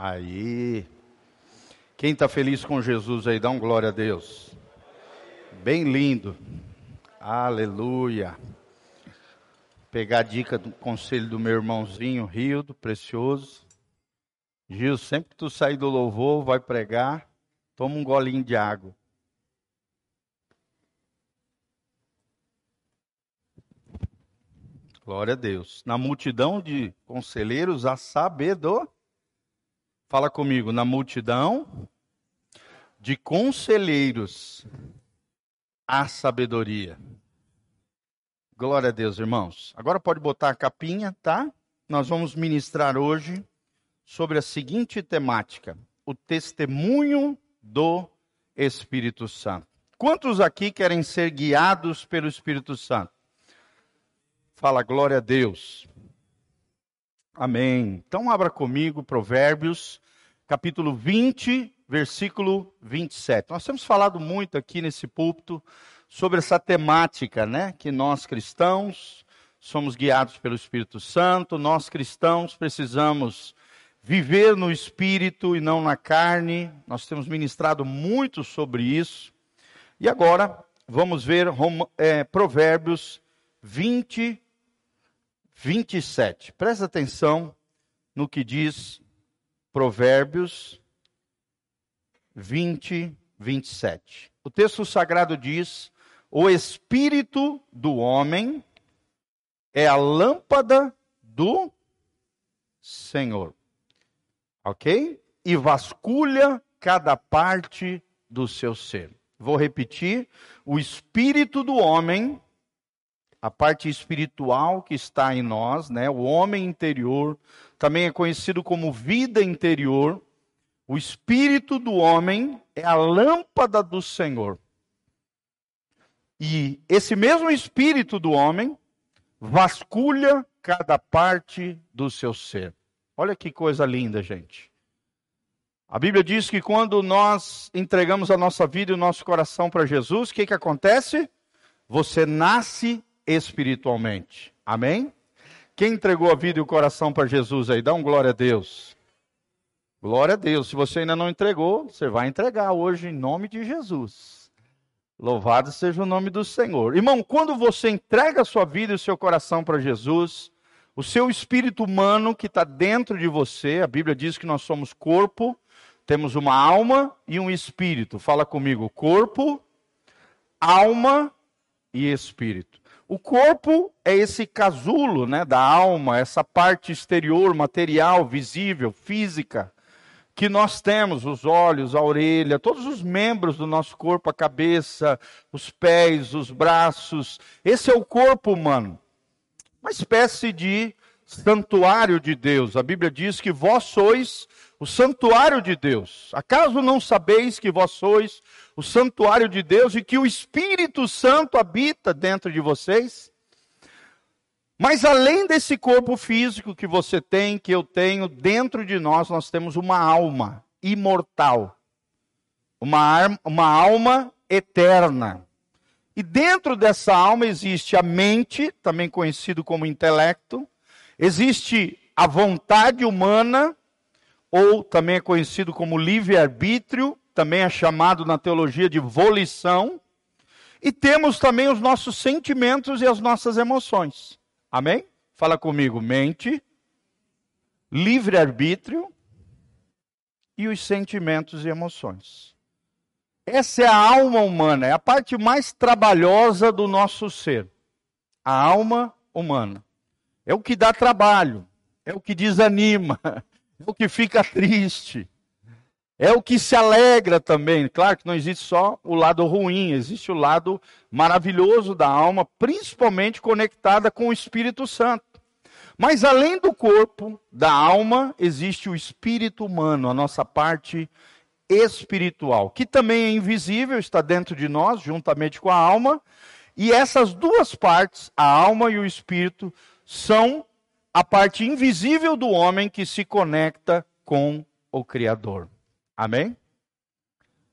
Aí. Quem está feliz com Jesus aí, dá um glória a Deus. Bem lindo. Aleluia. Pegar a dica do conselho do meu irmãozinho Rildo, precioso. Gil, sempre que tu sair do louvor, vai pregar, toma um golinho de água. Glória a Deus. Na multidão de conselheiros, a sabedoria. Fala comigo, na multidão de conselheiros, a sabedoria. Glória a Deus, irmãos. Agora pode botar a capinha, tá? Nós vamos ministrar hoje sobre a seguinte temática: o testemunho do Espírito Santo. Quantos aqui querem ser guiados pelo Espírito Santo? Fala glória a Deus. Amém. Então abra comigo Provérbios, capítulo 20, versículo 27. Nós temos falado muito aqui nesse púlpito sobre essa temática, né? Que nós cristãos somos guiados pelo Espírito Santo, nós cristãos precisamos viver no espírito e não na carne. Nós temos ministrado muito sobre isso. E agora vamos ver é, Provérbios 20, 27. Presta atenção no que diz Provérbios 20, 27. O texto sagrado diz: O espírito do homem é a lâmpada do Senhor. Ok? E vasculha cada parte do seu ser. Vou repetir: o espírito do homem a parte espiritual que está em nós, né? O homem interior, também é conhecido como vida interior. O espírito do homem é a lâmpada do Senhor. E esse mesmo espírito do homem vasculha cada parte do seu ser. Olha que coisa linda, gente. A Bíblia diz que quando nós entregamos a nossa vida e o nosso coração para Jesus, o que, que acontece? Você nasce espiritualmente. Amém? Quem entregou a vida e o coração para Jesus aí? Dá um glória a Deus. Glória a Deus. Se você ainda não entregou, você vai entregar hoje em nome de Jesus. Louvado seja o nome do Senhor. Irmão, quando você entrega a sua vida e o seu coração para Jesus, o seu espírito humano que está dentro de você, a Bíblia diz que nós somos corpo, temos uma alma e um espírito. Fala comigo: corpo, alma e espírito. O corpo é esse casulo né, da alma, essa parte exterior, material, visível, física, que nós temos, os olhos, a orelha, todos os membros do nosso corpo, a cabeça, os pés, os braços. Esse é o corpo humano. Uma espécie de santuário de Deus. A Bíblia diz que vós sois o santuário de Deus. Acaso não sabeis que vós sois o santuário de Deus e que o Espírito Santo habita dentro de vocês? Mas além desse corpo físico que você tem, que eu tenho, dentro de nós nós temos uma alma imortal. Uma, uma alma eterna. E dentro dessa alma existe a mente, também conhecido como intelecto, existe a vontade humana, ou também é conhecido como livre-arbítrio, também é chamado na teologia de volição, e temos também os nossos sentimentos e as nossas emoções. Amém? Fala comigo, mente, livre-arbítrio e os sentimentos e emoções. Essa é a alma humana, é a parte mais trabalhosa do nosso ser. A alma humana. É o que dá trabalho, é o que desanima, é o que fica triste, é o que se alegra também. Claro que não existe só o lado ruim, existe o lado maravilhoso da alma, principalmente conectada com o Espírito Santo. Mas além do corpo, da alma, existe o espírito humano, a nossa parte espiritual, que também é invisível, está dentro de nós, juntamente com a alma. E essas duas partes, a alma e o espírito, são a parte invisível do homem que se conecta com o Criador. Amém?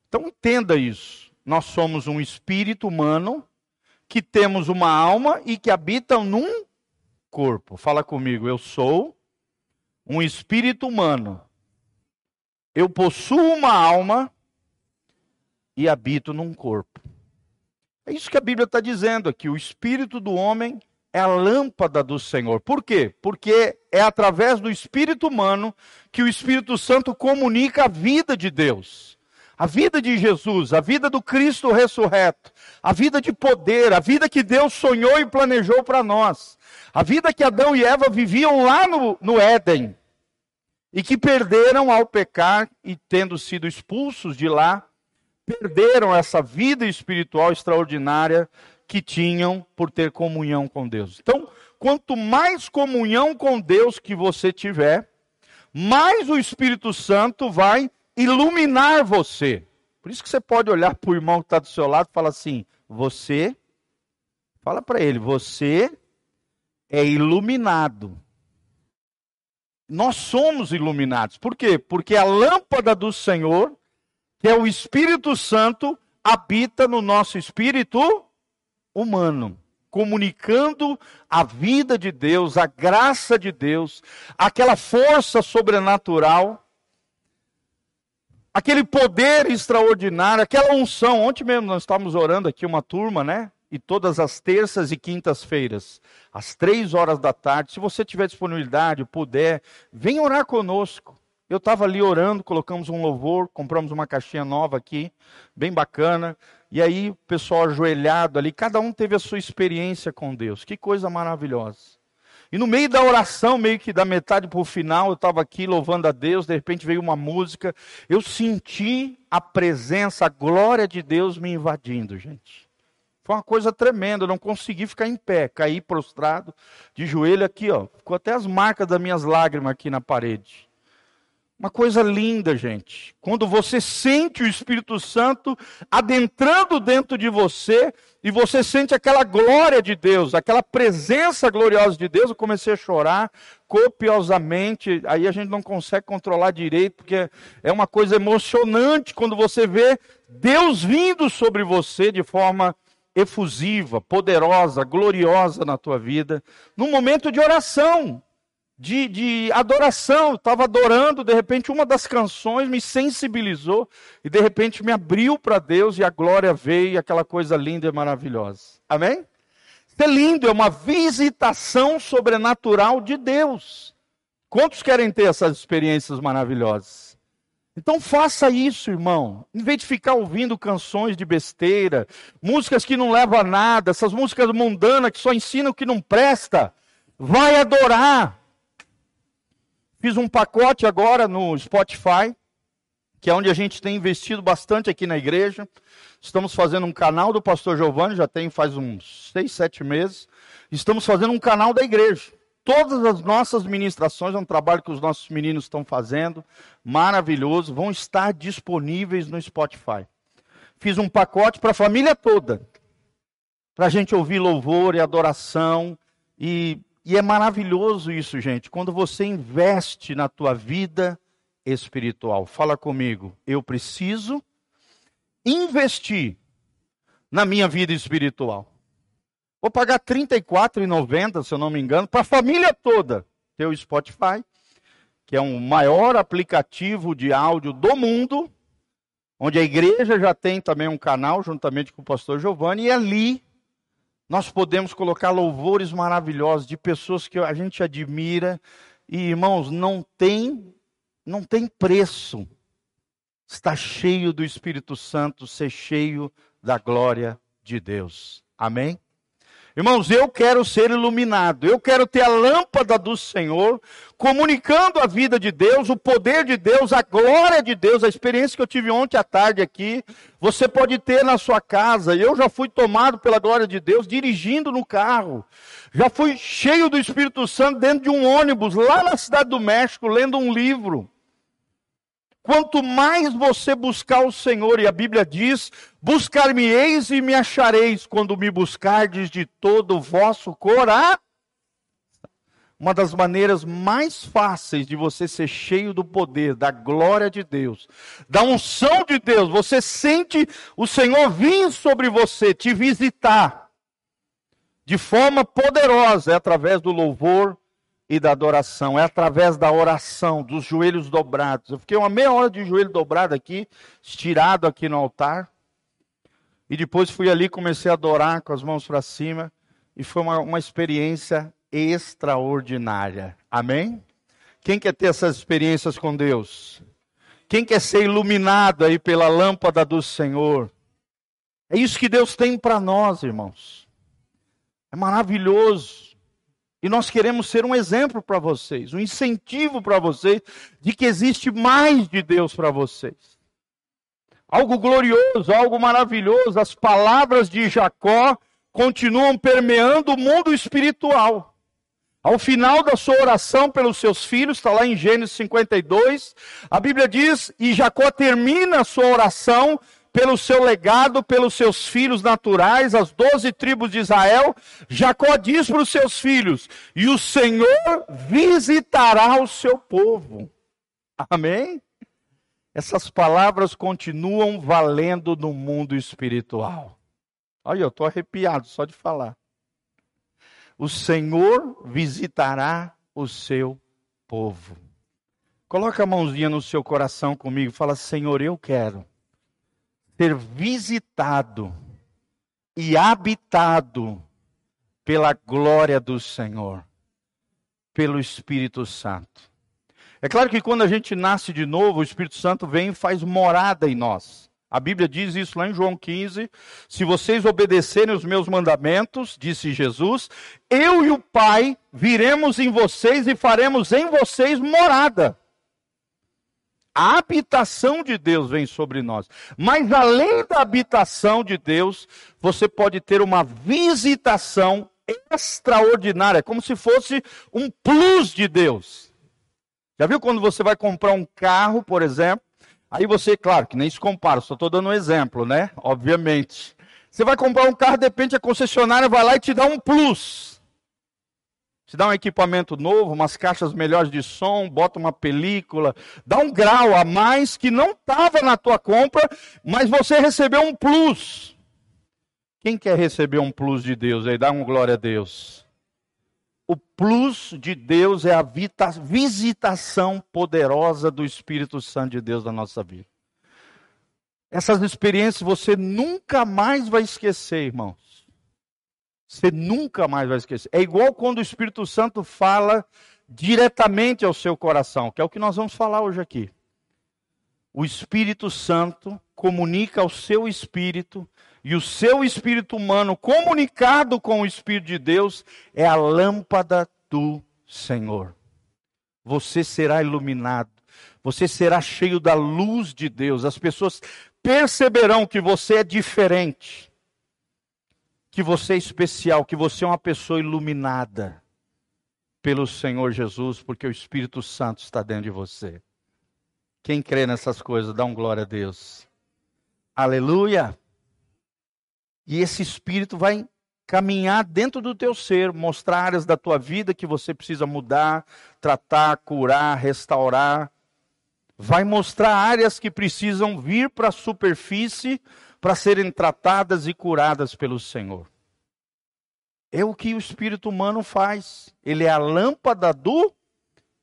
Então entenda isso. Nós somos um espírito humano que temos uma alma e que habitam num corpo. Fala comigo, eu sou um espírito humano eu possuo uma alma e habito num corpo. É isso que a Bíblia está dizendo aqui. O espírito do homem é a lâmpada do Senhor. Por quê? Porque é através do espírito humano que o Espírito Santo comunica a vida de Deus. A vida de Jesus, a vida do Cristo ressurreto, a vida de poder, a vida que Deus sonhou e planejou para nós, a vida que Adão e Eva viviam lá no, no Éden e que perderam ao pecar e tendo sido expulsos de lá, perderam essa vida espiritual extraordinária que tinham por ter comunhão com Deus. Então, quanto mais comunhão com Deus que você tiver, mais o Espírito Santo vai iluminar você. Por isso que você pode olhar para o irmão que está do seu lado e falar assim: você, fala para ele, você é iluminado. Nós somos iluminados. Por quê? Porque a lâmpada do Senhor, que é o Espírito Santo, habita no nosso espírito humano, comunicando a vida de Deus, a graça de Deus, aquela força sobrenatural, aquele poder extraordinário, aquela unção. Ontem mesmo nós estávamos orando aqui uma turma, né? E todas as terças e quintas-feiras, às três horas da tarde, se você tiver disponibilidade, puder, vem orar conosco. Eu estava ali orando, colocamos um louvor, compramos uma caixinha nova aqui, bem bacana. E aí, o pessoal ajoelhado ali, cada um teve a sua experiência com Deus. Que coisa maravilhosa. E no meio da oração, meio que da metade para o final, eu estava aqui louvando a Deus, de repente veio uma música. Eu senti a presença, a glória de Deus me invadindo, gente. Foi uma coisa tremenda, eu não consegui ficar em pé, caí prostrado, de joelho aqui, ó. Ficou até as marcas das minhas lágrimas aqui na parede. Uma coisa linda, gente. Quando você sente o Espírito Santo adentrando dentro de você e você sente aquela glória de Deus, aquela presença gloriosa de Deus, eu comecei a chorar copiosamente. Aí a gente não consegue controlar direito, porque é uma coisa emocionante quando você vê Deus vindo sobre você de forma efusiva, poderosa, gloriosa na tua vida, num momento de oração de, de adoração. Estava adorando, de repente, uma das canções me sensibilizou e de repente me abriu para Deus e a glória veio, e aquela coisa linda e maravilhosa. Amém? Isso é lindo, é uma visitação sobrenatural de Deus. Quantos querem ter essas experiências maravilhosas? Então faça isso, irmão. Em vez de ficar ouvindo canções de besteira, músicas que não levam a nada, essas músicas mundanas que só ensinam o que não presta, vai adorar. Fiz um pacote agora no Spotify, que é onde a gente tem investido bastante aqui na igreja. Estamos fazendo um canal do Pastor Giovanni, já tem faz uns seis, sete meses. Estamos fazendo um canal da igreja. Todas as nossas ministrações, é um trabalho que os nossos meninos estão fazendo, maravilhoso, vão estar disponíveis no Spotify. Fiz um pacote para a família toda, para a gente ouvir louvor e adoração e e é maravilhoso isso, gente, quando você investe na tua vida espiritual. Fala comigo, eu preciso investir na minha vida espiritual. Vou pagar R$ 34,90, se eu não me engano, para a família toda ter o Spotify, que é o maior aplicativo de áudio do mundo, onde a igreja já tem também um canal, juntamente com o pastor Giovanni, e ali nós podemos colocar louvores maravilhosos de pessoas que a gente admira e irmãos, não tem não tem preço. Está cheio do Espírito Santo, ser cheio da glória de Deus. Amém. Irmãos, eu quero ser iluminado, eu quero ter a lâmpada do Senhor, comunicando a vida de Deus, o poder de Deus, a glória de Deus, a experiência que eu tive ontem à tarde aqui, você pode ter na sua casa. Eu já fui tomado pela glória de Deus dirigindo no carro, já fui cheio do Espírito Santo dentro de um ônibus lá na cidade do México, lendo um livro. Quanto mais você buscar o Senhor, e a Bíblia diz: buscar-me-eis e me achareis, quando me buscardes de todo o vosso coração. Uma das maneiras mais fáceis de você ser cheio do poder, da glória de Deus, da unção de Deus, você sente o Senhor vir sobre você, te visitar, de forma poderosa, é através do louvor e da adoração. É através da oração, dos joelhos dobrados. Eu fiquei uma meia hora de joelho dobrado aqui, estirado aqui no altar. E depois fui ali, comecei a adorar com as mãos para cima. E foi uma, uma experiência extraordinária. Amém? Quem quer ter essas experiências com Deus? Quem quer ser iluminado aí pela lâmpada do Senhor? É isso que Deus tem para nós, irmãos. É maravilhoso. E nós queremos ser um exemplo para vocês, um incentivo para vocês de que existe mais de Deus para vocês. Algo glorioso, algo maravilhoso. As palavras de Jacó continuam permeando o mundo espiritual. Ao final da sua oração pelos seus filhos, está lá em Gênesis 52, a Bíblia diz, e Jacó termina a sua oração pelo seu legado, pelos seus filhos naturais, as doze tribos de Israel. Jacó diz para os seus filhos: E o Senhor visitará o seu povo. Amém? Essas palavras continuam valendo no mundo espiritual. Olha, eu estou arrepiado só de falar o Senhor visitará o seu povo. Coloca a mãozinha no seu coração comigo, fala: Senhor, eu quero ser visitado e habitado pela glória do Senhor, pelo Espírito Santo. É claro que quando a gente nasce de novo, o Espírito Santo vem e faz morada em nós. A Bíblia diz isso lá em João 15: se vocês obedecerem os meus mandamentos, disse Jesus, eu e o Pai viremos em vocês e faremos em vocês morada. A habitação de Deus vem sobre nós. Mas além da habitação de Deus, você pode ter uma visitação extraordinária, como se fosse um plus de Deus. Já viu quando você vai comprar um carro, por exemplo? Aí você, claro, que nem se compara, só estou dando um exemplo, né? Obviamente. Você vai comprar um carro, de repente a concessionária vai lá e te dá um plus. Te dá um equipamento novo, umas caixas melhores de som, bota uma película, dá um grau a mais que não estava na tua compra, mas você recebeu um plus. Quem quer receber um plus de Deus aí? Dá um glória a Deus o plus de Deus é a visitação poderosa do Espírito Santo de Deus na nossa vida. Essas experiências você nunca mais vai esquecer, irmãos. Você nunca mais vai esquecer. É igual quando o Espírito Santo fala diretamente ao seu coração, que é o que nós vamos falar hoje aqui. O Espírito Santo comunica ao seu espírito e o seu espírito humano, comunicado com o Espírito de Deus, é a lâmpada do Senhor. Você será iluminado, você será cheio da luz de Deus. As pessoas perceberão que você é diferente, que você é especial, que você é uma pessoa iluminada pelo Senhor Jesus, porque o Espírito Santo está dentro de você. Quem crê nessas coisas, dá um glória a Deus. Aleluia. E esse espírito vai caminhar dentro do teu ser, mostrar áreas da tua vida que você precisa mudar, tratar, curar, restaurar. Vai mostrar áreas que precisam vir para a superfície para serem tratadas e curadas pelo Senhor. É o que o espírito humano faz. Ele é a lâmpada do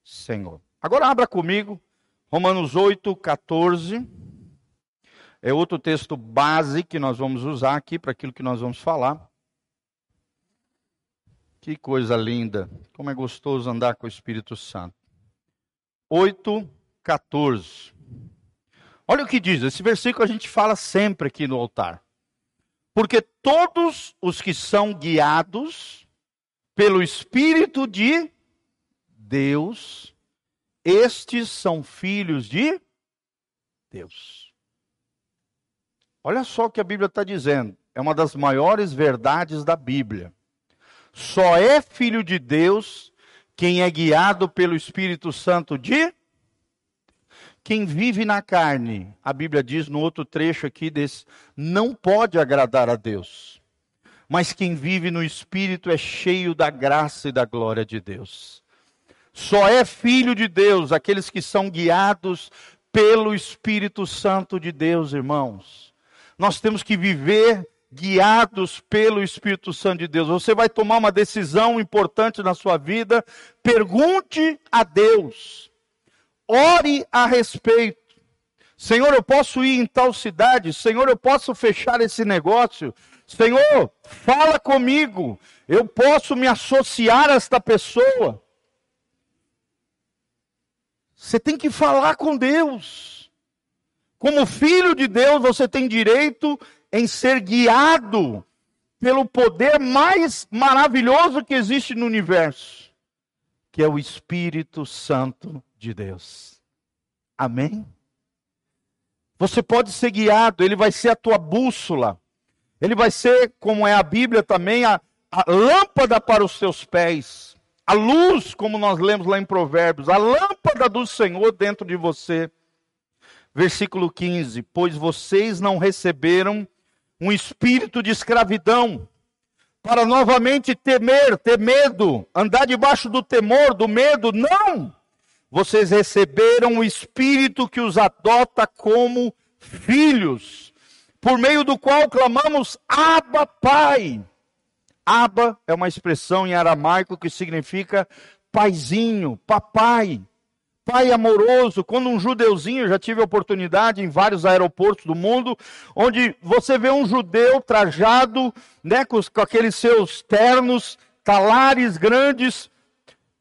Senhor. Agora abra comigo Romanos 8, 14. É outro texto base que nós vamos usar aqui para aquilo que nós vamos falar. Que coisa linda. Como é gostoso andar com o Espírito Santo. 8, 14. Olha o que diz. Esse versículo a gente fala sempre aqui no altar. Porque todos os que são guiados pelo Espírito de Deus, estes são filhos de Deus. Olha só o que a Bíblia está dizendo. É uma das maiores verdades da Bíblia. Só é filho de Deus quem é guiado pelo Espírito Santo de quem vive na carne. A Bíblia diz no outro trecho aqui desse, não pode agradar a Deus. Mas quem vive no Espírito é cheio da graça e da glória de Deus. Só é filho de Deus aqueles que são guiados pelo Espírito Santo de Deus, irmãos. Nós temos que viver guiados pelo Espírito Santo de Deus. Você vai tomar uma decisão importante na sua vida, pergunte a Deus. Ore a respeito. Senhor, eu posso ir em tal cidade? Senhor, eu posso fechar esse negócio? Senhor, fala comigo. Eu posso me associar a esta pessoa? Você tem que falar com Deus. Como filho de Deus, você tem direito em ser guiado pelo poder mais maravilhoso que existe no universo, que é o Espírito Santo de Deus. Amém? Você pode ser guiado, ele vai ser a tua bússola, ele vai ser, como é a Bíblia também, a, a lâmpada para os teus pés. A luz, como nós lemos lá em Provérbios, a lâmpada do Senhor dentro de você. Versículo 15: Pois vocês não receberam um espírito de escravidão, para novamente temer, ter medo, andar debaixo do temor, do medo. Não! Vocês receberam o espírito que os adota como filhos, por meio do qual clamamos: Abba, Pai. Aba é uma expressão em aramaico que significa paizinho, papai, pai amoroso. Quando um judeuzinho, já tive oportunidade em vários aeroportos do mundo, onde você vê um judeu trajado, né, com, com aqueles seus ternos, talares grandes,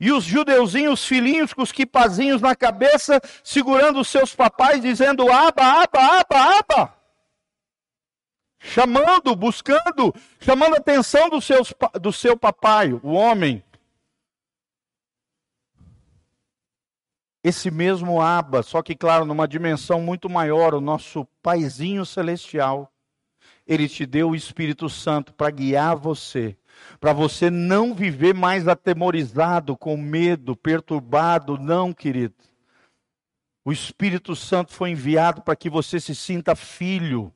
e os judeuzinhos, filhinhos com os quipazinhos na cabeça, segurando os seus papais, dizendo: Aba, aba, aba, aba chamando, buscando, chamando a atenção do, seus, do seu papai, o homem. Esse mesmo Aba, só que, claro, numa dimensão muito maior, o nosso paizinho celestial, ele te deu o Espírito Santo para guiar você, para você não viver mais atemorizado, com medo, perturbado, não, querido. O Espírito Santo foi enviado para que você se sinta filho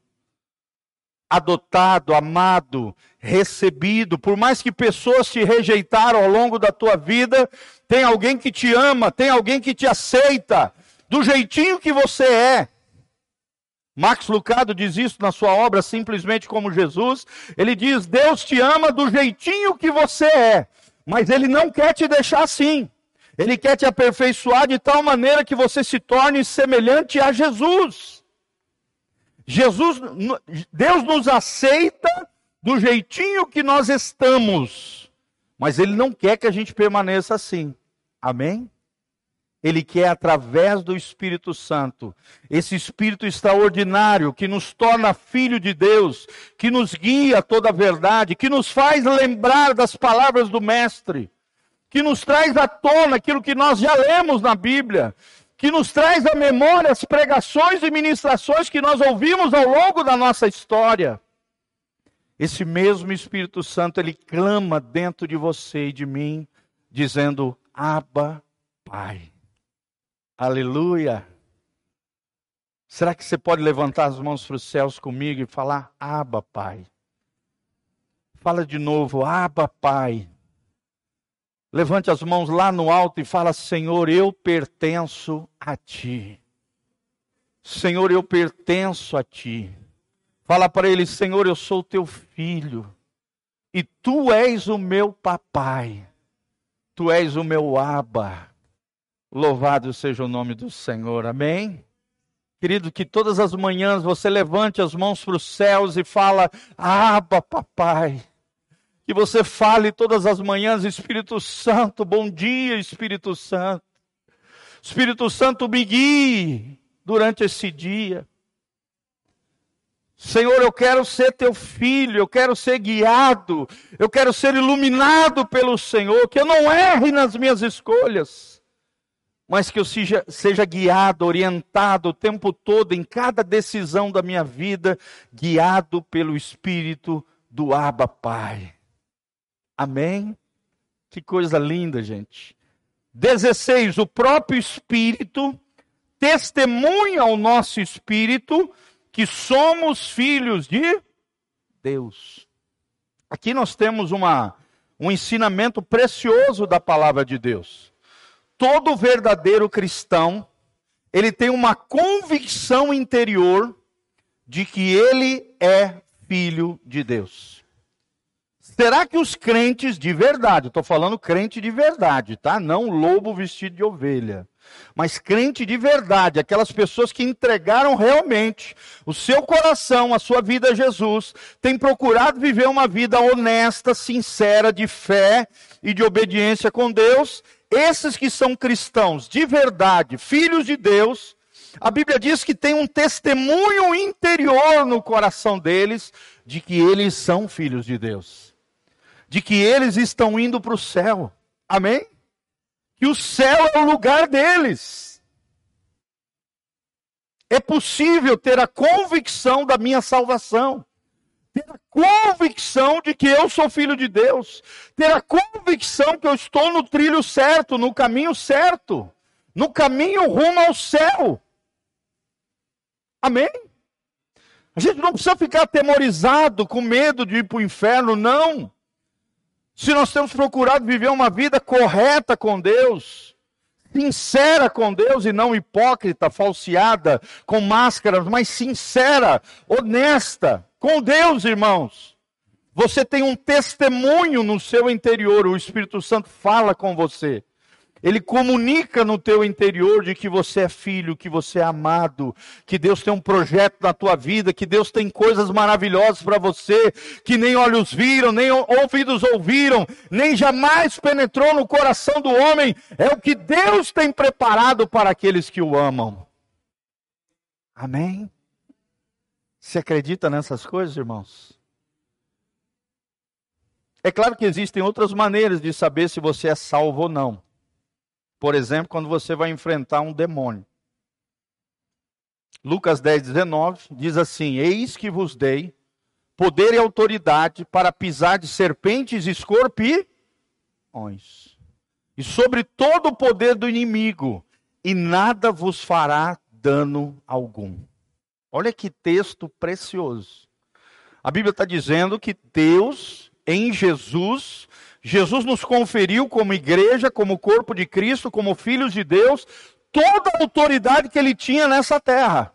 adotado, amado, recebido. Por mais que pessoas te rejeitaram ao longo da tua vida, tem alguém que te ama, tem alguém que te aceita, do jeitinho que você é. Max Lucado diz isso na sua obra Simplesmente como Jesus. Ele diz: Deus te ama do jeitinho que você é, mas Ele não quer te deixar assim. Ele quer te aperfeiçoar de tal maneira que você se torne semelhante a Jesus. Jesus, Deus nos aceita do jeitinho que nós estamos, mas Ele não quer que a gente permaneça assim. Amém? Ele quer, através do Espírito Santo, esse Espírito extraordinário que nos torna filho de Deus, que nos guia a toda a verdade, que nos faz lembrar das palavras do Mestre, que nos traz à tona aquilo que nós já lemos na Bíblia, que nos traz à memória as pregações e ministrações que nós ouvimos ao longo da nossa história. Esse mesmo Espírito Santo, ele clama dentro de você e de mim, dizendo: Abba, Pai. Aleluia. Será que você pode levantar as mãos para os céus comigo e falar: Abba, Pai? Fala de novo: Abba, Pai. Levante as mãos lá no alto e fala: Senhor, eu pertenço a ti. Senhor, eu pertenço a ti. Fala para ele: Senhor, eu sou teu filho. E tu és o meu papai. Tu és o meu aba. Louvado seja o nome do Senhor. Amém? Querido, que todas as manhãs você levante as mãos para os céus e fala: Aba, papai que você fale todas as manhãs, Espírito Santo, bom dia, Espírito Santo. Espírito Santo, me guie durante esse dia. Senhor, eu quero ser teu filho, eu quero ser guiado, eu quero ser iluminado pelo Senhor, que eu não erre nas minhas escolhas, mas que eu seja, seja guiado, orientado o tempo todo, em cada decisão da minha vida, guiado pelo Espírito do Abba Pai. Amém? Que coisa linda, gente. 16. O próprio Espírito testemunha ao nosso espírito que somos filhos de Deus. Aqui nós temos uma, um ensinamento precioso da palavra de Deus. Todo verdadeiro cristão, ele tem uma convicção interior de que ele é filho de Deus. Será que os crentes de verdade, estou falando crente de verdade, tá? Não lobo vestido de ovelha. Mas crente de verdade, aquelas pessoas que entregaram realmente o seu coração, a sua vida a Jesus, têm procurado viver uma vida honesta, sincera, de fé e de obediência com Deus. Esses que são cristãos de verdade, filhos de Deus, a Bíblia diz que tem um testemunho interior no coração deles de que eles são filhos de Deus, de que eles estão indo para o céu. Amém? Que o céu é o lugar deles. É possível ter a convicção da minha salvação, ter a convicção de que eu sou filho de Deus, ter a convicção que eu estou no trilho certo, no caminho certo, no caminho rumo ao céu. Amém? A gente não precisa ficar atemorizado, com medo de ir para o inferno, não. Se nós temos procurado viver uma vida correta com Deus, sincera com Deus e não hipócrita, falseada, com máscaras, mas sincera, honesta com Deus, irmãos. Você tem um testemunho no seu interior, o Espírito Santo fala com você. Ele comunica no teu interior de que você é filho, que você é amado, que Deus tem um projeto na tua vida, que Deus tem coisas maravilhosas para você, que nem olhos viram, nem ouvidos ouviram, nem jamais penetrou no coração do homem. É o que Deus tem preparado para aqueles que o amam. Amém? Você acredita nessas coisas, irmãos? É claro que existem outras maneiras de saber se você é salvo ou não. Por exemplo, quando você vai enfrentar um demônio. Lucas 10, 19 diz assim: Eis que vos dei poder e autoridade para pisar de serpentes e escorpiões, e sobre todo o poder do inimigo, e nada vos fará dano algum. Olha que texto precioso. A Bíblia está dizendo que Deus, em Jesus, Jesus nos conferiu como igreja, como corpo de Cristo, como filhos de Deus, toda a autoridade que ele tinha nessa terra.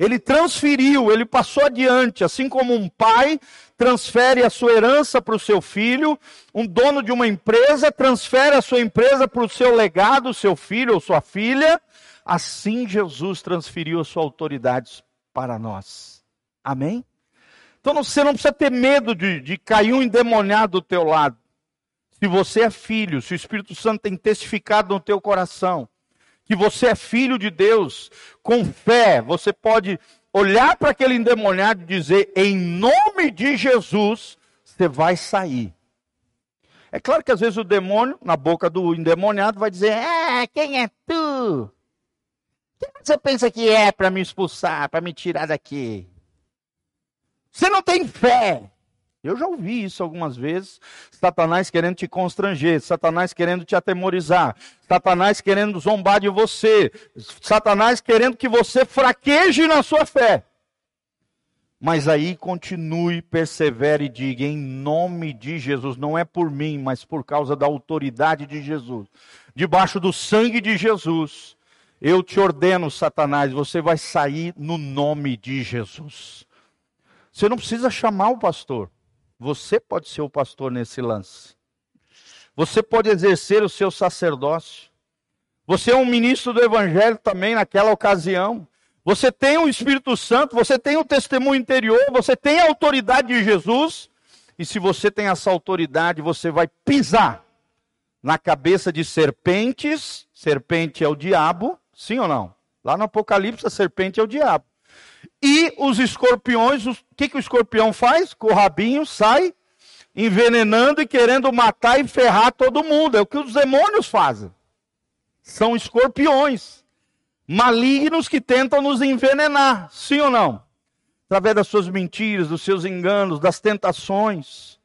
Ele transferiu, ele passou adiante, assim como um pai transfere a sua herança para o seu filho, um dono de uma empresa transfere a sua empresa para o seu legado, seu filho ou sua filha, assim Jesus transferiu a sua autoridade para nós. Amém? Então você não precisa ter medo de, de cair um endemoniado do teu lado. Se você é filho, se o Espírito Santo tem testificado no teu coração, que você é filho de Deus, com fé, você pode olhar para aquele endemoniado e dizer: em nome de Jesus, você vai sair. É claro que às vezes o demônio, na boca do endemoniado, vai dizer: Ah, quem é tu? Quem você pensa que é para me expulsar, para me tirar daqui? Você não tem fé. Eu já ouvi isso algumas vezes. Satanás querendo te constranger, Satanás querendo te atemorizar, Satanás querendo zombar de você, Satanás querendo que você fraqueje na sua fé. Mas aí continue, persevere e diga: em nome de Jesus, não é por mim, mas por causa da autoridade de Jesus, debaixo do sangue de Jesus, eu te ordeno, Satanás, você vai sair no nome de Jesus. Você não precisa chamar o pastor. Você pode ser o pastor nesse lance. Você pode exercer o seu sacerdócio. Você é um ministro do evangelho também naquela ocasião. Você tem o Espírito Santo, você tem o testemunho interior, você tem a autoridade de Jesus. E se você tem essa autoridade, você vai pisar na cabeça de serpentes. Serpente é o diabo, sim ou não? Lá no Apocalipse, a serpente é o diabo. E os escorpiões, o que, que o escorpião faz? Com o rabinho sai envenenando e querendo matar e ferrar todo mundo. É o que os demônios fazem. São escorpiões malignos que tentam nos envenenar, sim ou não? Através das suas mentiras, dos seus enganos, das tentações.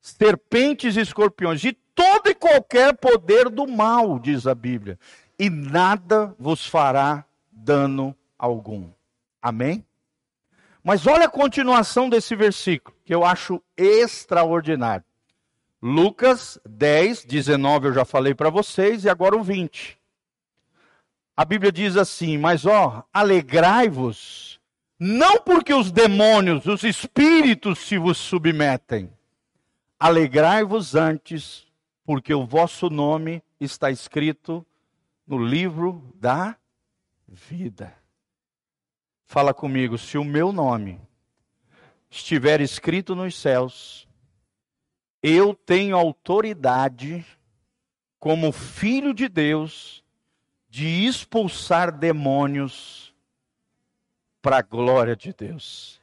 Serpentes e escorpiões, de todo e qualquer poder do mal, diz a Bíblia, e nada vos fará dano algum. Amém? Mas olha a continuação desse versículo, que eu acho extraordinário. Lucas 10, 19 eu já falei para vocês, e agora o 20. A Bíblia diz assim: Mas ó, alegrai-vos, não porque os demônios, os espíritos se vos submetem. Alegrai-vos antes, porque o vosso nome está escrito no livro da vida. Fala comigo, se o meu nome estiver escrito nos céus, eu tenho autoridade, como filho de Deus, de expulsar demônios para a glória de Deus.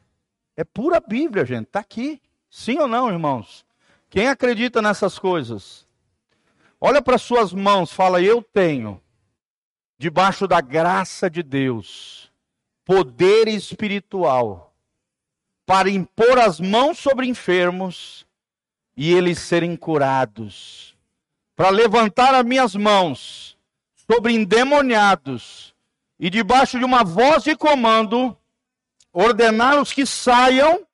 É pura Bíblia, gente, está aqui. Sim ou não, irmãos? Quem acredita nessas coisas? Olha para suas mãos, fala: Eu tenho, debaixo da graça de Deus, poder espiritual para impor as mãos sobre enfermos e eles serem curados, para levantar as minhas mãos sobre endemoniados e debaixo de uma voz de comando ordenar os que saiam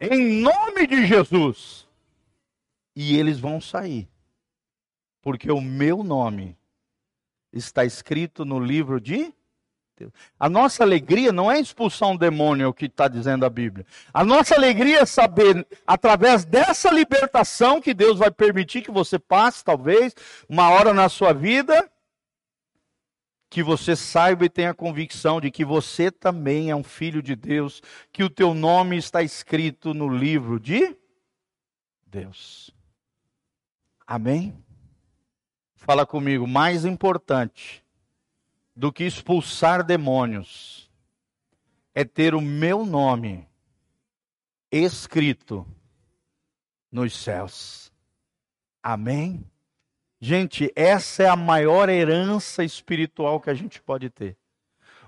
em nome de Jesus. E eles vão sair, porque o meu nome está escrito no livro de Deus. A nossa alegria não é expulsar um demônio, é o que está dizendo a Bíblia. A nossa alegria é saber, através dessa libertação que Deus vai permitir que você passe, talvez, uma hora na sua vida, que você saiba e tenha convicção de que você também é um filho de Deus, que o teu nome está escrito no livro de Deus. Amém? Fala comigo, mais importante do que expulsar demônios é ter o meu nome escrito nos céus. Amém? Gente, essa é a maior herança espiritual que a gente pode ter.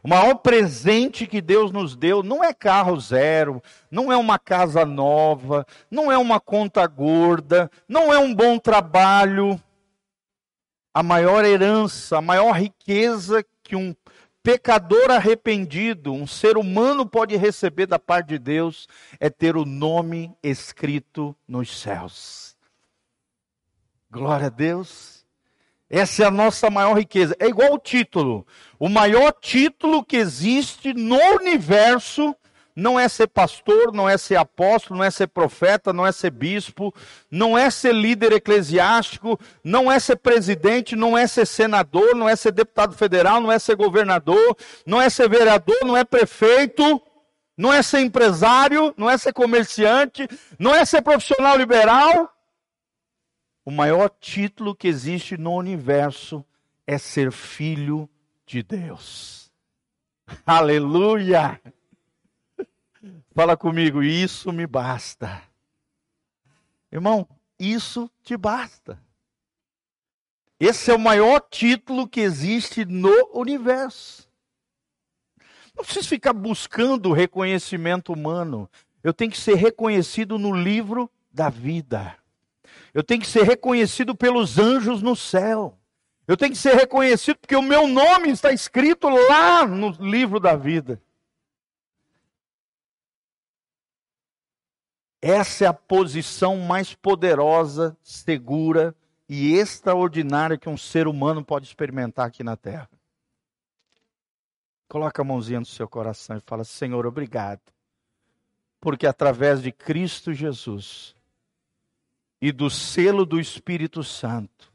O maior presente que Deus nos deu não é carro zero, não é uma casa nova, não é uma conta gorda, não é um bom trabalho. A maior herança, a maior riqueza que um pecador arrependido, um ser humano pode receber da parte de Deus é ter o nome escrito nos céus. Glória a Deus. Essa é a nossa maior riqueza. É igual o título. O maior título que existe no universo não é ser pastor, não é ser apóstolo, não é ser profeta, não é ser bispo, não é ser líder eclesiástico, não é ser presidente, não é ser senador, não é ser deputado federal, não é ser governador, não é ser vereador, não é prefeito, não é ser empresário, não é ser comerciante, não é ser profissional liberal. O maior título que existe no universo é ser filho de Deus. Aleluia! Fala comigo, isso me basta. Irmão, isso te basta. Esse é o maior título que existe no universo. Não preciso ficar buscando reconhecimento humano. Eu tenho que ser reconhecido no livro da vida. Eu tenho que ser reconhecido pelos anjos no céu. Eu tenho que ser reconhecido porque o meu nome está escrito lá no livro da vida. Essa é a posição mais poderosa, segura e extraordinária que um ser humano pode experimentar aqui na terra. Coloca a mãozinha no seu coração e fala: Senhor, obrigado, porque através de Cristo Jesus e do selo do Espírito Santo,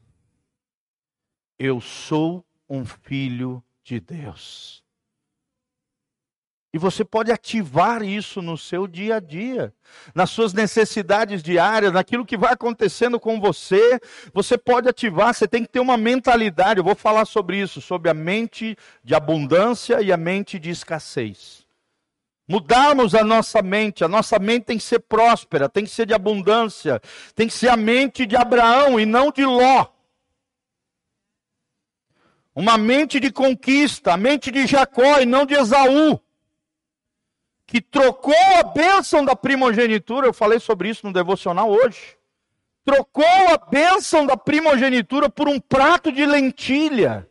eu sou um filho de Deus. E você pode ativar isso no seu dia a dia, nas suas necessidades diárias, naquilo que vai acontecendo com você. Você pode ativar, você tem que ter uma mentalidade. Eu vou falar sobre isso, sobre a mente de abundância e a mente de escassez. Mudarmos a nossa mente, a nossa mente tem que ser próspera, tem que ser de abundância, tem que ser a mente de Abraão e não de Ló. Uma mente de conquista, a mente de Jacó e não de Esaú que trocou a bênção da primogenitura, eu falei sobre isso no devocional hoje. Trocou a bênção da primogenitura por um prato de lentilha.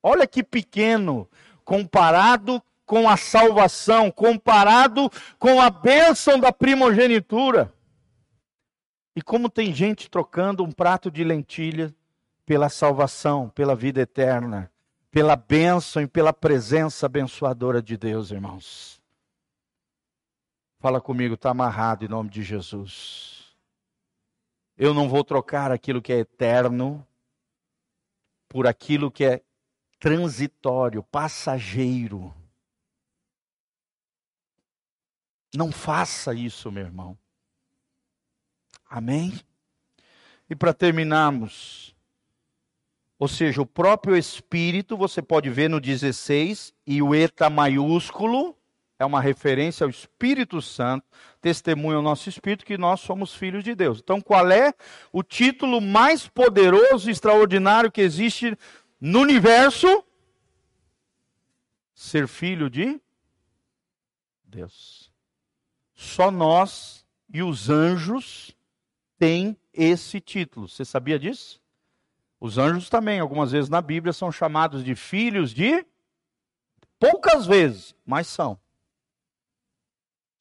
Olha que pequeno comparado com a salvação, comparado com a bênção da primogenitura. E como tem gente trocando um prato de lentilha pela salvação, pela vida eterna, pela bênção e pela presença abençoadora de Deus, irmãos. Fala comigo, está amarrado em nome de Jesus. Eu não vou trocar aquilo que é eterno por aquilo que é transitório, passageiro. Não faça isso, meu irmão. Amém? E para terminarmos, ou seja, o próprio Espírito, você pode ver no 16, e o ETA maiúsculo, é uma referência ao Espírito Santo, testemunha ao nosso espírito que nós somos filhos de Deus. Então, qual é o título mais poderoso e extraordinário que existe no universo? Ser filho de Deus. Só nós e os anjos têm esse título. Você sabia disso? Os anjos também, algumas vezes na Bíblia, são chamados de filhos de. Poucas vezes, mas são.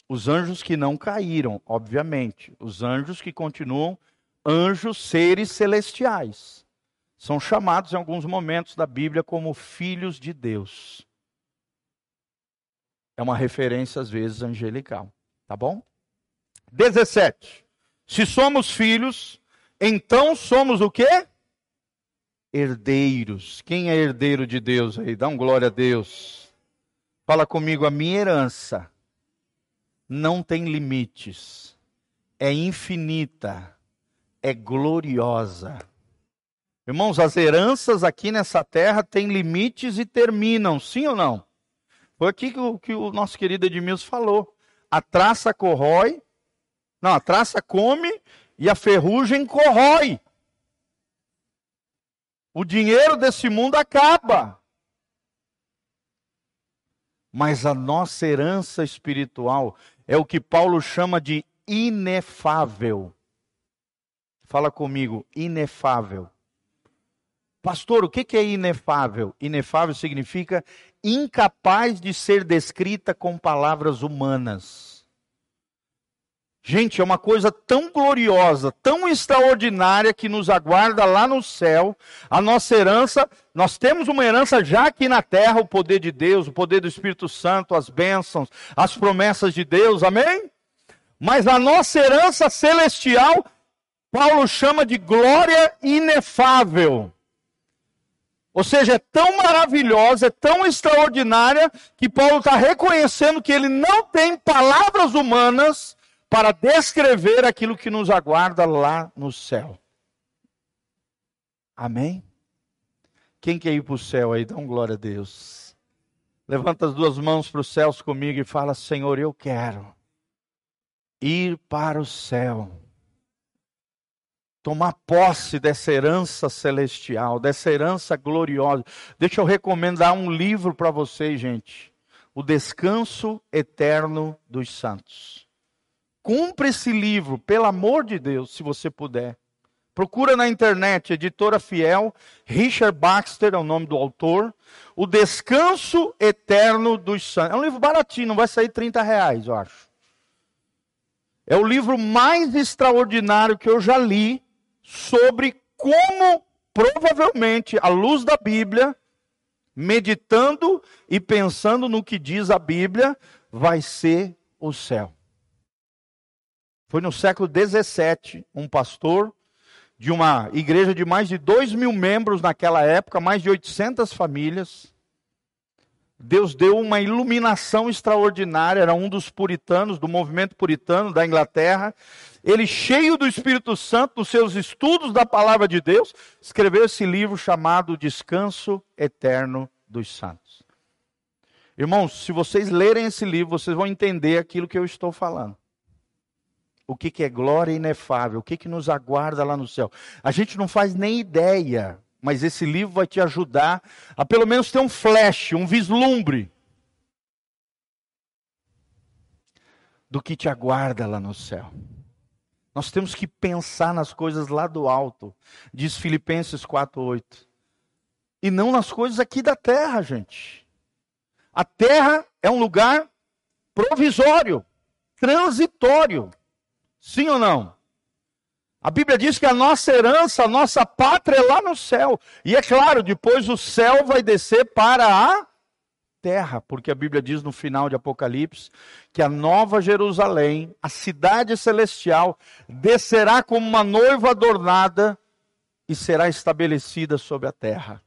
Os anjos que não caíram, obviamente. Os anjos que continuam anjos, seres celestiais. São chamados em alguns momentos da Bíblia como filhos de Deus. É uma referência, às vezes, angelical. Tá bom? 17. Se somos filhos, então somos o quê? Herdeiros. Quem é herdeiro de Deus aí? Dá um glória a Deus. Fala comigo, a minha herança não tem limites, é infinita, é gloriosa. Irmãos, as heranças aqui nessa terra têm limites e terminam, sim ou não? Foi aqui que o, que o nosso querido Edmilson falou. A traça corrói, não, a traça come e a ferrugem corrói. O dinheiro desse mundo acaba. Mas a nossa herança espiritual é o que Paulo chama de inefável. Fala comigo, inefável. Pastor, o que é inefável? Inefável significa incapaz de ser descrita com palavras humanas. Gente, é uma coisa tão gloriosa, tão extraordinária que nos aguarda lá no céu. A nossa herança, nós temos uma herança já aqui na terra, o poder de Deus, o poder do Espírito Santo, as bênçãos, as promessas de Deus, amém? Mas a nossa herança celestial, Paulo chama de glória inefável. Ou seja, é tão maravilhosa, é tão extraordinária, que Paulo está reconhecendo que ele não tem palavras humanas para descrever aquilo que nos aguarda lá no céu. Amém? Quem quer ir para o céu aí? Dá um glória a Deus. Levanta as duas mãos para os céus comigo e fala: Senhor, eu quero ir para o céu. Tomar posse dessa herança celestial, dessa herança gloriosa. Deixa eu recomendar um livro para vocês, gente. O Descanso Eterno dos Santos. Cumpra esse livro, pelo amor de Deus, se você puder. Procura na internet, editora fiel, Richard Baxter é o nome do autor. O Descanso Eterno dos Santos. É um livro baratinho, não vai sair 30 reais, eu acho. É o livro mais extraordinário que eu já li sobre como, provavelmente, à luz da Bíblia, meditando e pensando no que diz a Bíblia, vai ser o céu. Foi no século 17, um pastor de uma igreja de mais de 2 mil membros naquela época, mais de 800 famílias. Deus deu uma iluminação extraordinária, era um dos puritanos, do movimento puritano da Inglaterra. Ele, cheio do Espírito Santo, nos seus estudos da palavra de Deus, escreveu esse livro chamado Descanso Eterno dos Santos. Irmãos, se vocês lerem esse livro, vocês vão entender aquilo que eu estou falando o que, que é glória inefável, o que, que nos aguarda lá no céu. A gente não faz nem ideia, mas esse livro vai te ajudar a pelo menos ter um flash, um vislumbre do que te aguarda lá no céu. Nós temos que pensar nas coisas lá do alto, diz Filipenses 4:8. E não nas coisas aqui da terra, gente. A terra é um lugar provisório, transitório. Sim ou não? A Bíblia diz que a nossa herança, a nossa pátria é lá no céu. E é claro, depois o céu vai descer para a terra, porque a Bíblia diz no final de Apocalipse que a nova Jerusalém, a cidade celestial, descerá como uma noiva adornada e será estabelecida sobre a terra.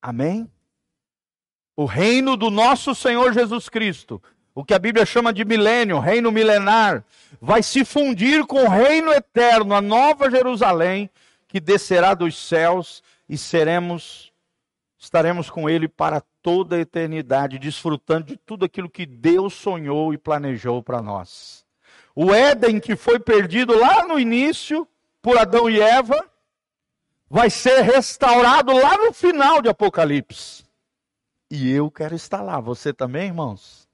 Amém? O reino do nosso Senhor Jesus Cristo, o que a Bíblia chama de milênio, reino milenar, vai se fundir com o reino eterno, a nova Jerusalém, que descerá dos céus e seremos estaremos com ele para toda a eternidade, desfrutando de tudo aquilo que Deus sonhou e planejou para nós. O Éden que foi perdido lá no início por Adão e Eva, vai ser restaurado lá no final de Apocalipse. E eu quero estar lá, você também, irmãos?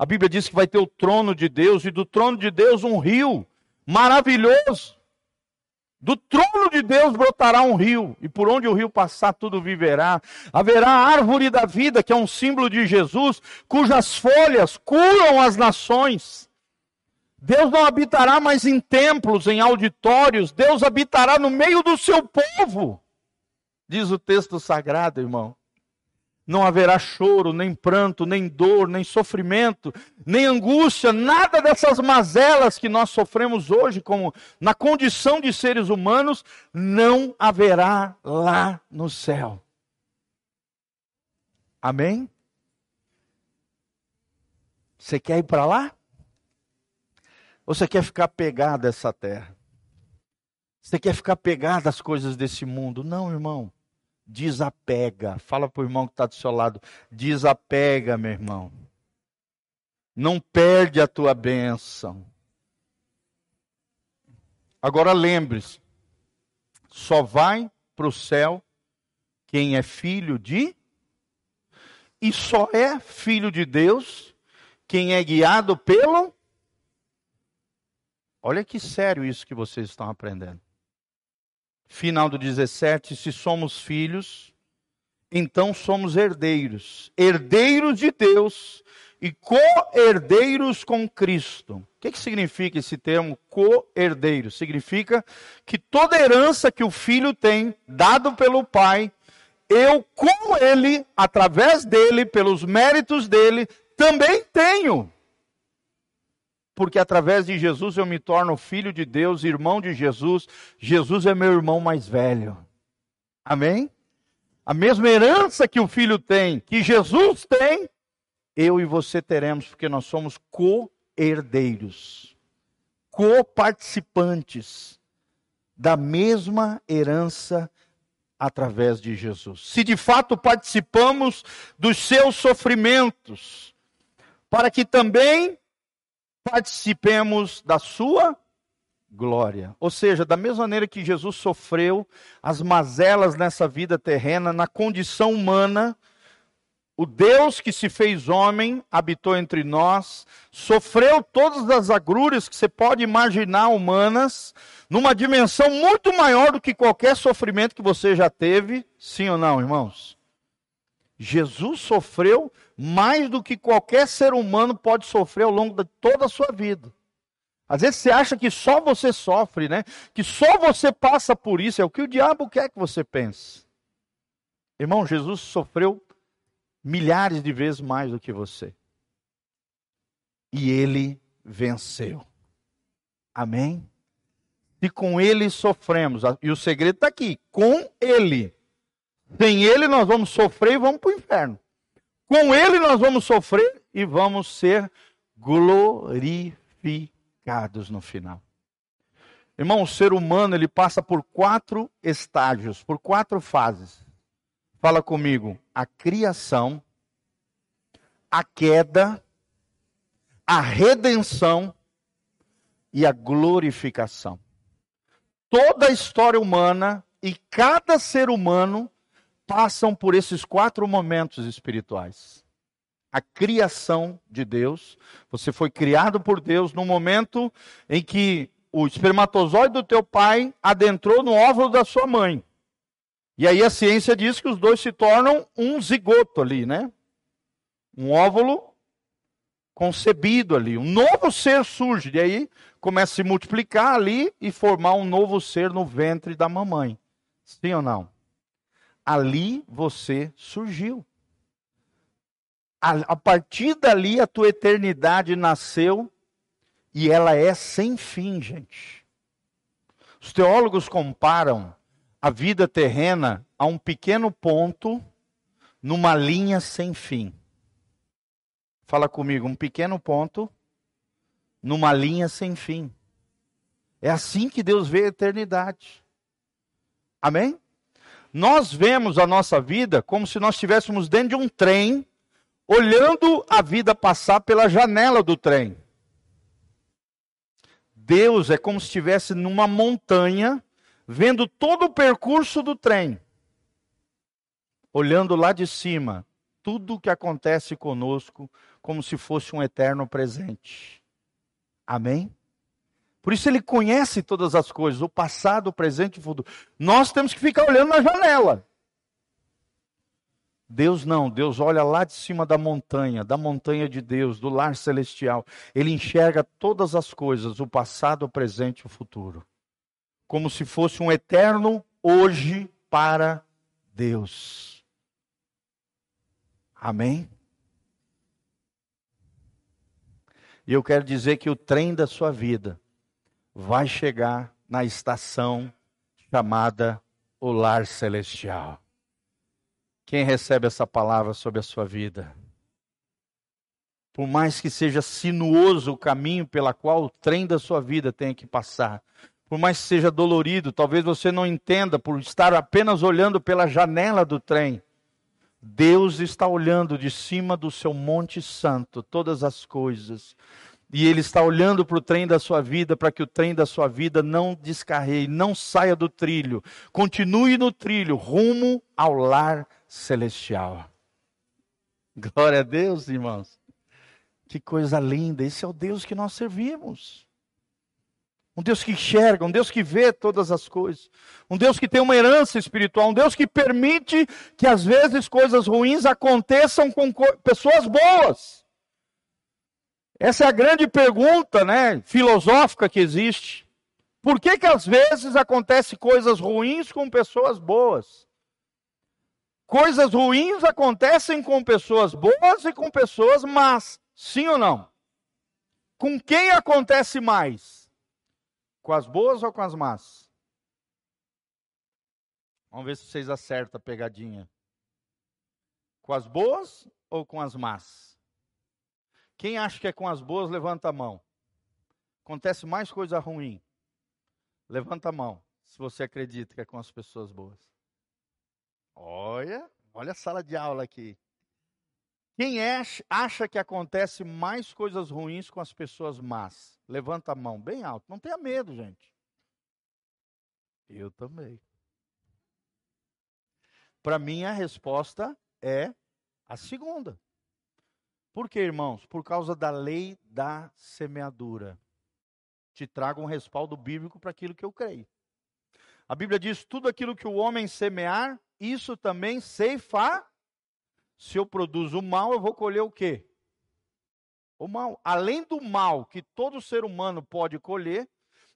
A Bíblia diz que vai ter o trono de Deus, e do trono de Deus um rio maravilhoso. Do trono de Deus brotará um rio, e por onde o rio passar, tudo viverá. Haverá a árvore da vida, que é um símbolo de Jesus, cujas folhas curam as nações. Deus não habitará mais em templos, em auditórios, Deus habitará no meio do seu povo, diz o texto sagrado, irmão não haverá choro, nem pranto, nem dor, nem sofrimento, nem angústia, nada dessas mazelas que nós sofremos hoje, como na condição de seres humanos, não haverá lá no céu. Amém? Você quer ir para lá? Ou você quer ficar pegado a essa terra? Você quer ficar pegado às coisas desse mundo? Não, irmão desapega. Fala para o irmão que está do seu lado, desapega, meu irmão. Não perde a tua bênção. Agora lembre-se, só vai para o céu quem é filho de. E só é filho de Deus quem é guiado pelo. Olha que sério isso que vocês estão aprendendo final do 17, se somos filhos, então somos herdeiros, herdeiros de Deus e co-herdeiros com Cristo. O que, que significa esse termo co-herdeiro? Significa que toda herança que o filho tem, dado pelo pai, eu com ele, através dele, pelos méritos dele, também tenho porque através de Jesus eu me torno filho de Deus, irmão de Jesus. Jesus é meu irmão mais velho. Amém? A mesma herança que o filho tem, que Jesus tem, eu e você teremos, porque nós somos co-herdeiros, co-participantes da mesma herança através de Jesus. Se de fato participamos dos seus sofrimentos, para que também participemos da sua glória. Ou seja, da mesma maneira que Jesus sofreu as mazelas nessa vida terrena, na condição humana, o Deus que se fez homem habitou entre nós, sofreu todas as agruras que você pode imaginar humanas, numa dimensão muito maior do que qualquer sofrimento que você já teve, sim ou não, irmãos? Jesus sofreu mais do que qualquer ser humano pode sofrer ao longo de toda a sua vida. Às vezes você acha que só você sofre, né? Que só você passa por isso, é o que o diabo quer que você pense. Irmão, Jesus sofreu milhares de vezes mais do que você. E ele venceu. Amém? E com ele sofremos. E o segredo está aqui: com ele. Sem ele nós vamos sofrer e vamos para o inferno. Com ele nós vamos sofrer e vamos ser glorificados no final. Irmão, o ser humano ele passa por quatro estágios, por quatro fases. Fala comigo: a criação, a queda, a redenção e a glorificação. Toda a história humana e cada ser humano passam por esses quatro momentos espirituais. A criação de Deus, você foi criado por Deus no momento em que o espermatozoide do teu pai adentrou no óvulo da sua mãe. E aí a ciência diz que os dois se tornam um zigoto ali, né? Um óvulo concebido ali. Um novo ser surge. E aí começa a se multiplicar ali e formar um novo ser no ventre da mamãe. Sim ou não? Ali você surgiu. A, a partir dali a tua eternidade nasceu e ela é sem fim, gente. Os teólogos comparam a vida terrena a um pequeno ponto numa linha sem fim. Fala comigo, um pequeno ponto numa linha sem fim. É assim que Deus vê a eternidade. Amém? Nós vemos a nossa vida como se nós estivéssemos dentro de um trem, olhando a vida passar pela janela do trem. Deus é como se estivesse numa montanha, vendo todo o percurso do trem, olhando lá de cima tudo o que acontece conosco, como se fosse um eterno presente. Amém? Por isso ele conhece todas as coisas, o passado, o presente e o futuro. Nós temos que ficar olhando na janela. Deus não, Deus olha lá de cima da montanha, da montanha de Deus, do lar celestial. Ele enxerga todas as coisas, o passado, o presente e o futuro. Como se fosse um eterno hoje para Deus. Amém? E eu quero dizer que o trem da sua vida vai chegar na estação chamada o lar celestial. Quem recebe essa palavra sobre a sua vida? Por mais que seja sinuoso o caminho pela qual o trem da sua vida tenha que passar, por mais que seja dolorido, talvez você não entenda por estar apenas olhando pela janela do trem. Deus está olhando de cima do seu Monte Santo todas as coisas. E Ele está olhando para o trem da sua vida, para que o trem da sua vida não descarreie, não saia do trilho. Continue no trilho, rumo ao lar celestial. Glória a Deus, irmãos. Que coisa linda. Esse é o Deus que nós servimos. Um Deus que enxerga, um Deus que vê todas as coisas. Um Deus que tem uma herança espiritual, um Deus que permite que às vezes coisas ruins aconteçam com pessoas boas. Essa é a grande pergunta, né, filosófica que existe. Por que que às vezes acontece coisas ruins com pessoas boas? Coisas ruins acontecem com pessoas boas e com pessoas más. Sim ou não? Com quem acontece mais? Com as boas ou com as más? Vamos ver se vocês acertam a pegadinha. Com as boas ou com as más? Quem acha que é com as boas, levanta a mão. Acontece mais coisa ruim. Levanta a mão, se você acredita que é com as pessoas boas. Olha, olha a sala de aula aqui. Quem é, acha que acontece mais coisas ruins com as pessoas más? Levanta a mão bem alto. Não tenha medo, gente. Eu também. Para mim, a resposta é a segunda. Por quê, irmãos? Por causa da lei da semeadura. Te trago um respaldo bíblico para aquilo que eu creio. A Bíblia diz: tudo aquilo que o homem semear, isso também ceifa. Se eu produzo mal, eu vou colher o quê? O mal. Além do mal que todo ser humano pode colher,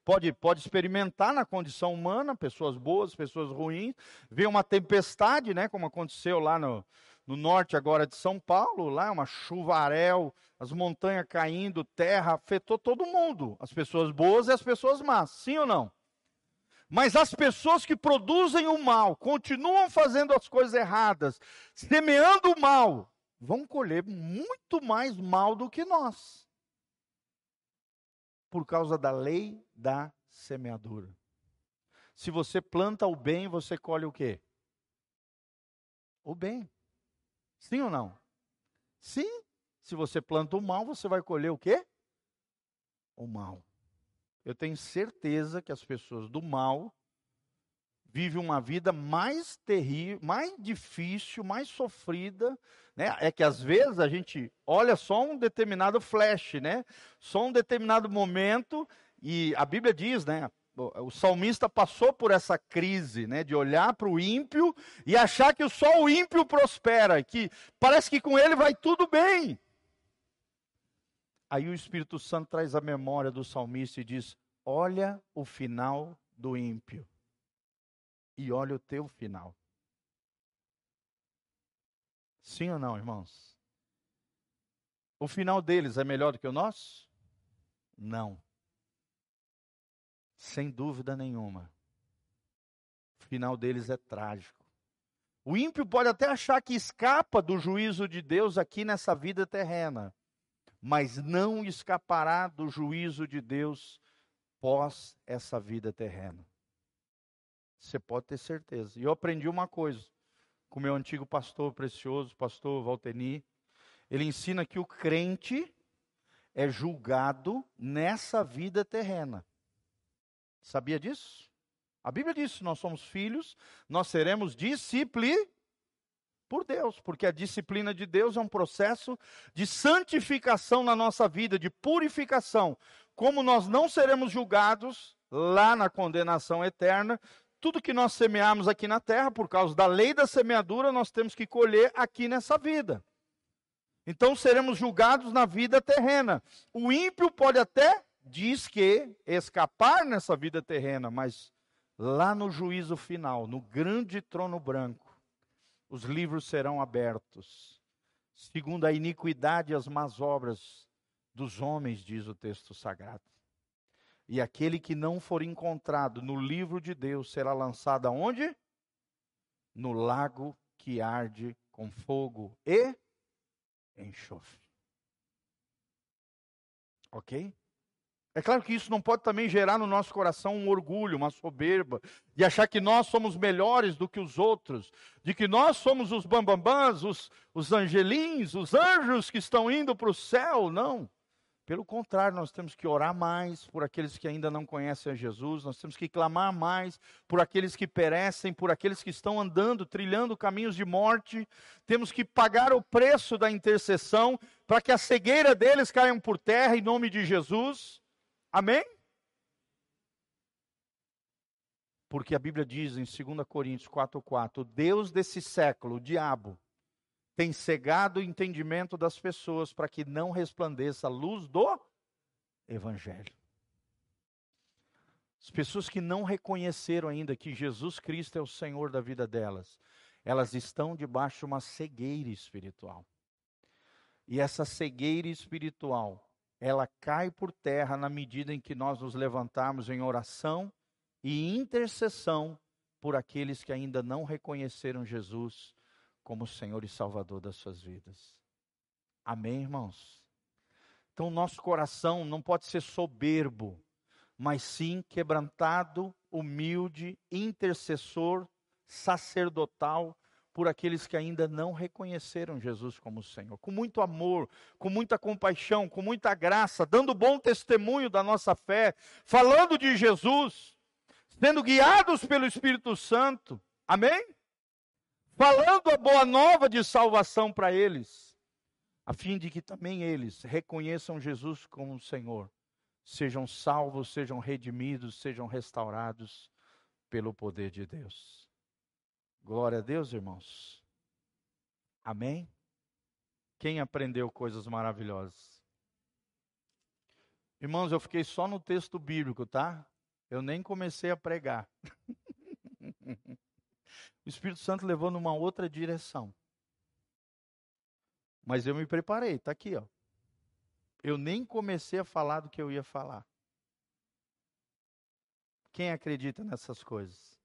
pode, pode experimentar na condição humana, pessoas boas, pessoas ruins, vê uma tempestade, né, como aconteceu lá no, no norte agora de São Paulo, lá uma chuvarel, as montanhas caindo, terra, afetou todo mundo, as pessoas boas e as pessoas más, sim ou não? Mas as pessoas que produzem o mal, continuam fazendo as coisas erradas, semeando o mal, vão colher muito mais mal do que nós. Por causa da lei da semeadura. Se você planta o bem, você colhe o quê? O bem. Sim ou não? Sim. Se você planta o mal, você vai colher o quê? O mal. Eu tenho certeza que as pessoas do mal vivem uma vida mais terrível, mais difícil, mais sofrida, né? É que às vezes a gente olha só um determinado flash, né? Só um determinado momento e a Bíblia diz, né? O salmista passou por essa crise, né, de olhar para o ímpio e achar que só o ímpio prospera, que parece que com ele vai tudo bem. Aí o Espírito Santo traz a memória do salmista e diz: Olha o final do ímpio e olha o teu final. Sim ou não, irmãos? O final deles é melhor do que o nosso? Não. Sem dúvida nenhuma. O final deles é trágico. O ímpio pode até achar que escapa do juízo de Deus aqui nessa vida terrena, mas não escapará do juízo de Deus pós essa vida terrena. Você pode ter certeza. E eu aprendi uma coisa com meu antigo pastor precioso, pastor Valteni. Ele ensina que o crente é julgado nessa vida terrena. Sabia disso? A Bíblia diz: nós somos filhos, nós seremos disciplinados por Deus, porque a disciplina de Deus é um processo de santificação na nossa vida, de purificação. Como nós não seremos julgados lá na condenação eterna, tudo que nós semearmos aqui na terra, por causa da lei da semeadura, nós temos que colher aqui nessa vida. Então seremos julgados na vida terrena. O ímpio pode até diz que escapar nessa vida terrena, mas lá no juízo final, no grande trono branco, os livros serão abertos, segundo a iniquidade e as más obras dos homens, diz o texto sagrado. E aquele que não for encontrado no livro de Deus será lançado aonde? No lago que arde com fogo e enxofre. Ok? É claro que isso não pode também gerar no nosso coração um orgulho, uma soberba, de achar que nós somos melhores do que os outros, de que nós somos os bambambãs, os, os angelins, os anjos que estão indo para o céu. Não. Pelo contrário, nós temos que orar mais por aqueles que ainda não conhecem a Jesus, nós temos que clamar mais por aqueles que perecem, por aqueles que estão andando, trilhando caminhos de morte. Temos que pagar o preço da intercessão para que a cegueira deles caiam por terra em nome de Jesus. Amém? Porque a Bíblia diz em 2 Coríntios 4,4: o Deus desse século, o diabo, tem cegado o entendimento das pessoas para que não resplandeça a luz do Evangelho. As pessoas que não reconheceram ainda que Jesus Cristo é o Senhor da vida delas, elas estão debaixo de uma cegueira espiritual. E essa cegueira espiritual, ela cai por terra na medida em que nós nos levantarmos em oração e intercessão por aqueles que ainda não reconheceram Jesus como Senhor e Salvador das suas vidas. Amém, irmãos? Então, nosso coração não pode ser soberbo, mas sim quebrantado, humilde, intercessor, sacerdotal por aqueles que ainda não reconheceram Jesus como Senhor. Com muito amor, com muita compaixão, com muita graça, dando bom testemunho da nossa fé, falando de Jesus, sendo guiados pelo Espírito Santo. Amém? falando a boa nova de salvação para eles, a fim de que também eles reconheçam Jesus como Senhor, sejam salvos, sejam redimidos, sejam restaurados pelo poder de Deus. Glória a Deus, irmãos. Amém? Quem aprendeu coisas maravilhosas? Irmãos, eu fiquei só no texto bíblico, tá? Eu nem comecei a pregar. o Espírito Santo levou numa outra direção. Mas eu me preparei, está aqui, ó. Eu nem comecei a falar do que eu ia falar. Quem acredita nessas coisas?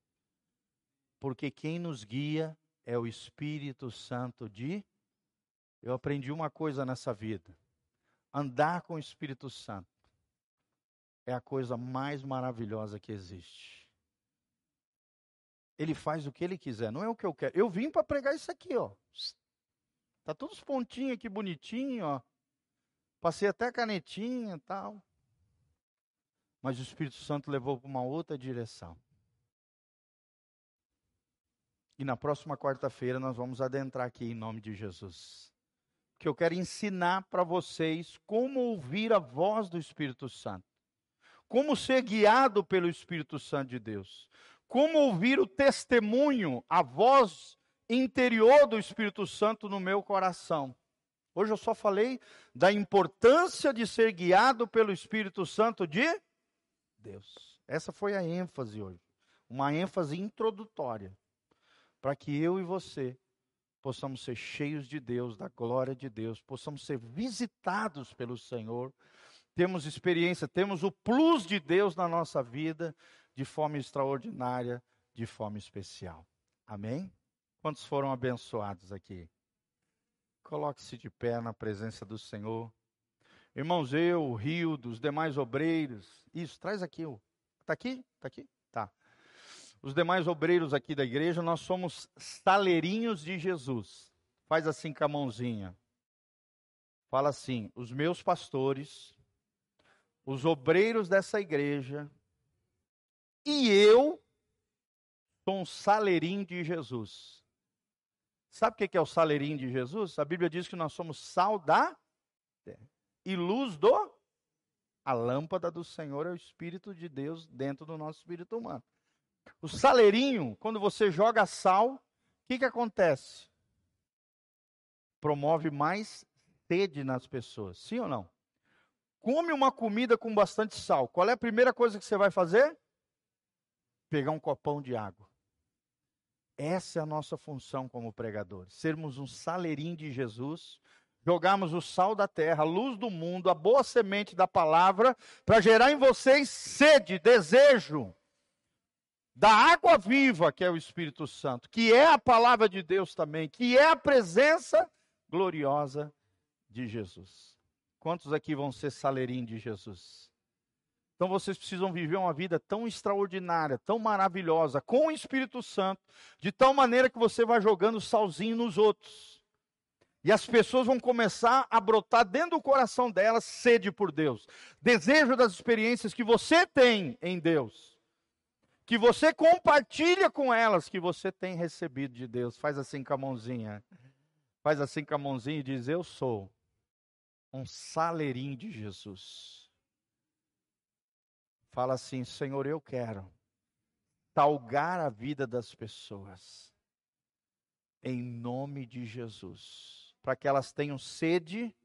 Porque quem nos guia é o Espírito Santo de. Eu aprendi uma coisa nessa vida: andar com o Espírito Santo é a coisa mais maravilhosa que existe. Ele faz o que ele quiser, não é o que eu quero. Eu vim para pregar isso aqui, ó. Tá todos os pontinhos aqui bonitinho, ó. Passei até canetinha tal. Mas o Espírito Santo levou para uma outra direção. E na próxima quarta-feira nós vamos adentrar aqui em nome de Jesus. Que eu quero ensinar para vocês como ouvir a voz do Espírito Santo. Como ser guiado pelo Espírito Santo de Deus como ouvir o testemunho, a voz interior do Espírito Santo no meu coração. Hoje eu só falei da importância de ser guiado pelo Espírito Santo de Deus. Essa foi a ênfase hoje. Uma ênfase introdutória. Para que eu e você possamos ser cheios de Deus, da glória de Deus, possamos ser visitados pelo Senhor, temos experiência, temos o plus de Deus na nossa vida de forma extraordinária, de forma especial. Amém? Quantos foram abençoados aqui? Coloque-se de pé na presença do Senhor. Irmãos, eu, o Rio, dos demais obreiros, isso, traz aqui. Está aqui? Está aqui? Tá. Os demais obreiros aqui da igreja, nós somos saleirinhos de Jesus. Faz assim com a mãozinha. Fala assim: os meus pastores, os obreiros dessa igreja, e eu sou um saleirinho de Jesus. Sabe o que é o saleirinho de Jesus? A Bíblia diz que nós somos sal da e luz do. A lâmpada do Senhor é o Espírito de Deus dentro do nosso espírito humano. O saleirinho, quando você joga sal, o que, que acontece? Promove mais sede nas pessoas, sim ou não? Come uma comida com bastante sal. Qual é a primeira coisa que você vai fazer? Pegar um copão de água. Essa é a nossa função como pregadores. Sermos um saleirinho de Jesus, jogarmos o sal da terra, a luz do mundo, a boa semente da palavra, para gerar em vocês sede, desejo da água viva, que é o Espírito Santo, que é a palavra de Deus também, que é a presença gloriosa de Jesus. Quantos aqui vão ser saleirinho de Jesus? Então vocês precisam viver uma vida tão extraordinária, tão maravilhosa, com o Espírito Santo, de tal maneira que você vai jogando salzinho nos outros. E as pessoas vão começar a brotar dentro do coração delas sede por Deus, desejo das experiências que você tem em Deus, que você compartilha com elas, que você tem recebido de Deus. Faz assim com a mãozinha, faz assim com a mãozinha e diz: Eu sou um saleirinho de Jesus. Fala assim: Senhor, eu quero talgar a vida das pessoas, em nome de Jesus para que elas tenham sede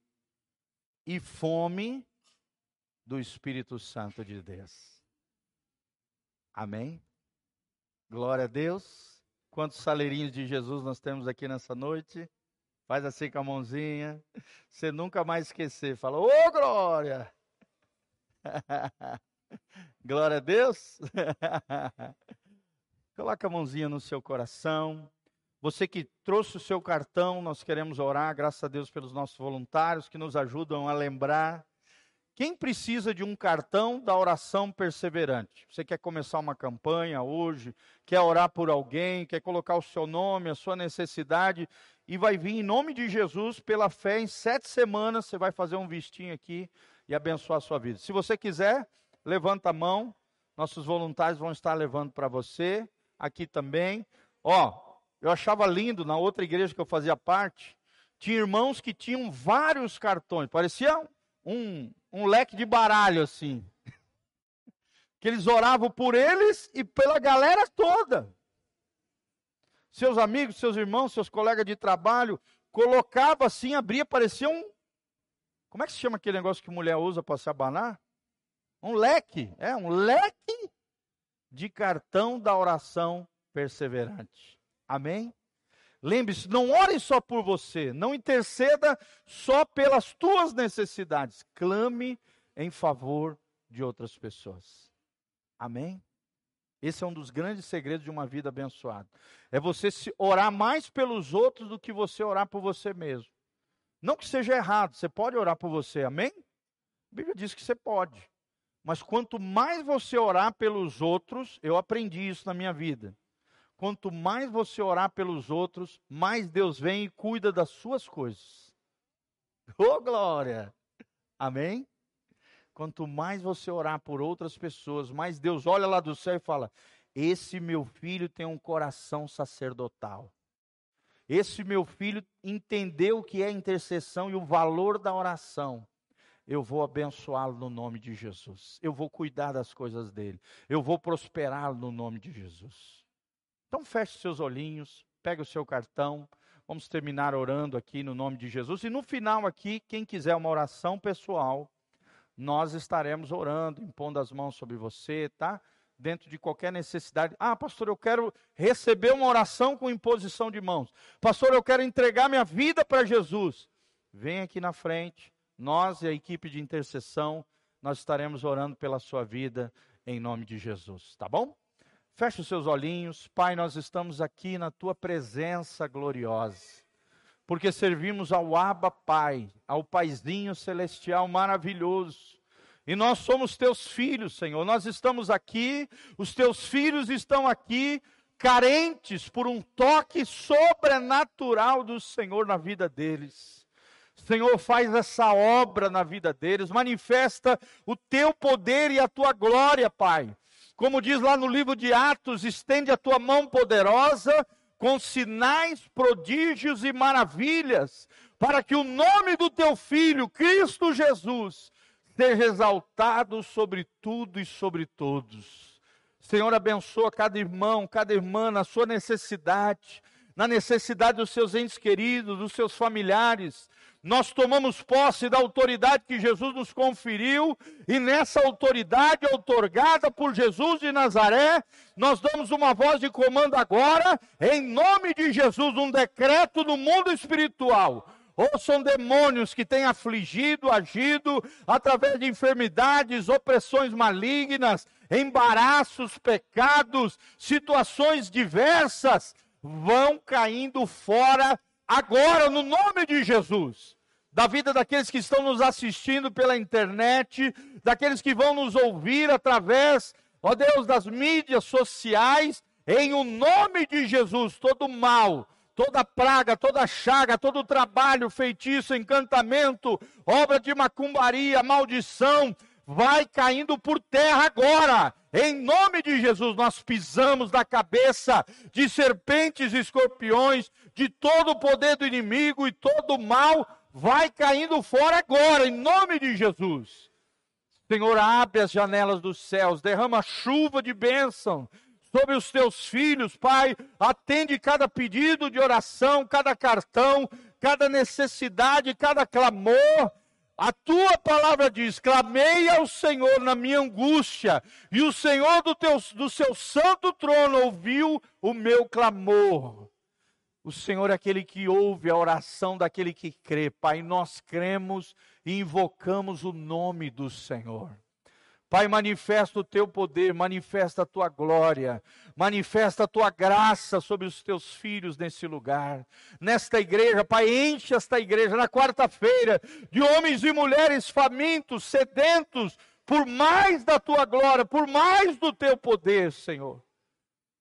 e fome do Espírito Santo de Deus. Amém? Glória a Deus. Quantos saleirinhos de Jesus nós temos aqui nessa noite? Faz assim com a mãozinha. Você nunca mais esquecer. Fala, ô oh, glória! glória a Deus. Coloca a mãozinha no seu coração. Você que trouxe o seu cartão, nós queremos orar, graças a Deus, pelos nossos voluntários que nos ajudam a lembrar. Quem precisa de um cartão da oração perseverante? Você quer começar uma campanha hoje, quer orar por alguém, quer colocar o seu nome, a sua necessidade, e vai vir em nome de Jesus, pela fé, em sete semanas você vai fazer um vestinho aqui e abençoar a sua vida. Se você quiser, levanta a mão, nossos voluntários vão estar levando para você, aqui também. Ó, eu achava lindo, na outra igreja que eu fazia parte, tinha irmãos que tinham vários cartões, parecia um, um leque de baralho assim. Que eles oravam por eles e pela galera toda. Seus amigos, seus irmãos, seus colegas de trabalho, colocava assim, abria, parecia um. Como é que se chama aquele negócio que mulher usa para se abanar? Um leque, é, um leque de cartão da oração perseverante. Amém? Lembre-se, não ore só por você, não interceda só pelas tuas necessidades, clame em favor de outras pessoas. Amém? Esse é um dos grandes segredos de uma vida abençoada. É você orar mais pelos outros do que você orar por você mesmo. Não que seja errado, você pode orar por você, amém? A Bíblia diz que você pode. Mas quanto mais você orar pelos outros, eu aprendi isso na minha vida quanto mais você orar pelos outros, mais Deus vem e cuida das suas coisas. Ô oh, glória! Amém? Quanto mais você orar por outras pessoas, mais Deus olha lá do céu e fala: Esse meu filho tem um coração sacerdotal. Esse meu filho entendeu o que é intercessão e o valor da oração. Eu vou abençoá-lo no nome de Jesus. Eu vou cuidar das coisas dele. Eu vou prosperá-lo no nome de Jesus. Então feche seus olhinhos, pega o seu cartão. Vamos terminar orando aqui no nome de Jesus. E no final aqui, quem quiser uma oração pessoal, nós estaremos orando, impondo as mãos sobre você, tá? dentro de qualquer necessidade. Ah, pastor, eu quero receber uma oração com imposição de mãos. Pastor, eu quero entregar minha vida para Jesus. Vem aqui na frente, nós e a equipe de intercessão, nós estaremos orando pela sua vida em nome de Jesus, tá bom? Feche os seus olhinhos, Pai, nós estamos aqui na tua presença gloriosa porque servimos ao Abba Pai, ao Paizinho celestial maravilhoso. E nós somos teus filhos, Senhor. Nós estamos aqui, os teus filhos estão aqui, carentes por um toque sobrenatural do Senhor na vida deles. Senhor, faz essa obra na vida deles, manifesta o teu poder e a tua glória, Pai. Como diz lá no livro de Atos, estende a tua mão poderosa com sinais, prodígios e maravilhas, para que o nome do teu filho, Cristo Jesus, seja exaltado sobre tudo e sobre todos. Senhor, abençoa cada irmão, cada irmã na sua necessidade, na necessidade dos seus entes queridos, dos seus familiares, nós tomamos posse da autoridade que Jesus nos conferiu, e nessa autoridade outorgada por Jesus de Nazaré, nós damos uma voz de comando agora, em nome de Jesus, um decreto no mundo espiritual. Ou são demônios que têm afligido, agido através de enfermidades, opressões malignas, embaraços, pecados, situações diversas, vão caindo fora agora, no nome de Jesus, da vida daqueles que estão nos assistindo pela internet, daqueles que vão nos ouvir através, ó Deus, das mídias sociais, em o nome de Jesus, todo mal, toda praga, toda chaga, todo trabalho, feitiço, encantamento, obra de macumbaria, maldição, vai caindo por terra agora. Em nome de Jesus, nós pisamos na cabeça de serpentes e escorpiões, de todo o poder do inimigo e todo o mal, vai caindo fora agora, em nome de Jesus. Senhor, abre as janelas dos céus, derrama chuva de bênção sobre os teus filhos, Pai. Atende cada pedido de oração, cada cartão, cada necessidade, cada clamor a tua palavra diz: clamei ao Senhor na minha angústia, e o Senhor do, teu, do seu santo trono ouviu o meu clamor. O Senhor é aquele que ouve a oração daquele que crê. Pai, nós cremos e invocamos o nome do Senhor. Pai, manifesta o teu poder, manifesta a tua glória, manifesta a tua graça sobre os teus filhos nesse lugar, nesta igreja. Pai, enche esta igreja na quarta-feira de homens e mulheres famintos, sedentos por mais da tua glória, por mais do teu poder, Senhor.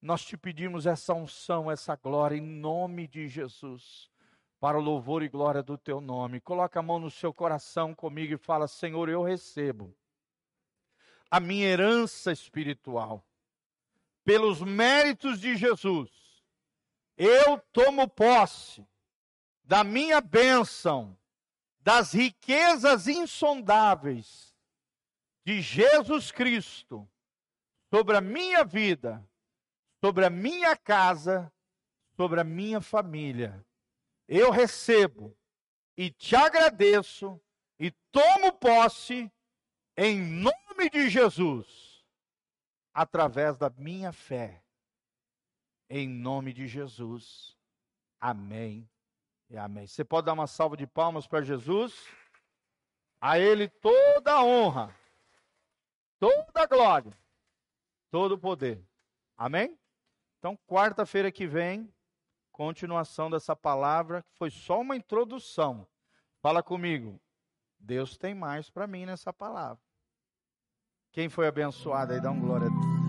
Nós te pedimos essa unção, essa glória, em nome de Jesus, para o louvor e glória do teu nome. Coloca a mão no seu coração comigo e fala: Senhor, eu recebo a minha herança espiritual. Pelos méritos de Jesus, eu tomo posse da minha bênção, das riquezas insondáveis de Jesus Cristo sobre a minha vida, sobre a minha casa, sobre a minha família. Eu recebo e te agradeço e tomo posse em nome de Jesus, através da minha fé, em nome de Jesus. Amém e amém. Você pode dar uma salva de palmas para Jesus? A Ele toda a honra, toda a glória, todo o poder. Amém? Então, quarta-feira que vem, continuação dessa palavra, que foi só uma introdução. Fala comigo. Deus tem mais para mim nessa palavra. Quem foi abençoado aí, dá um glória a Deus.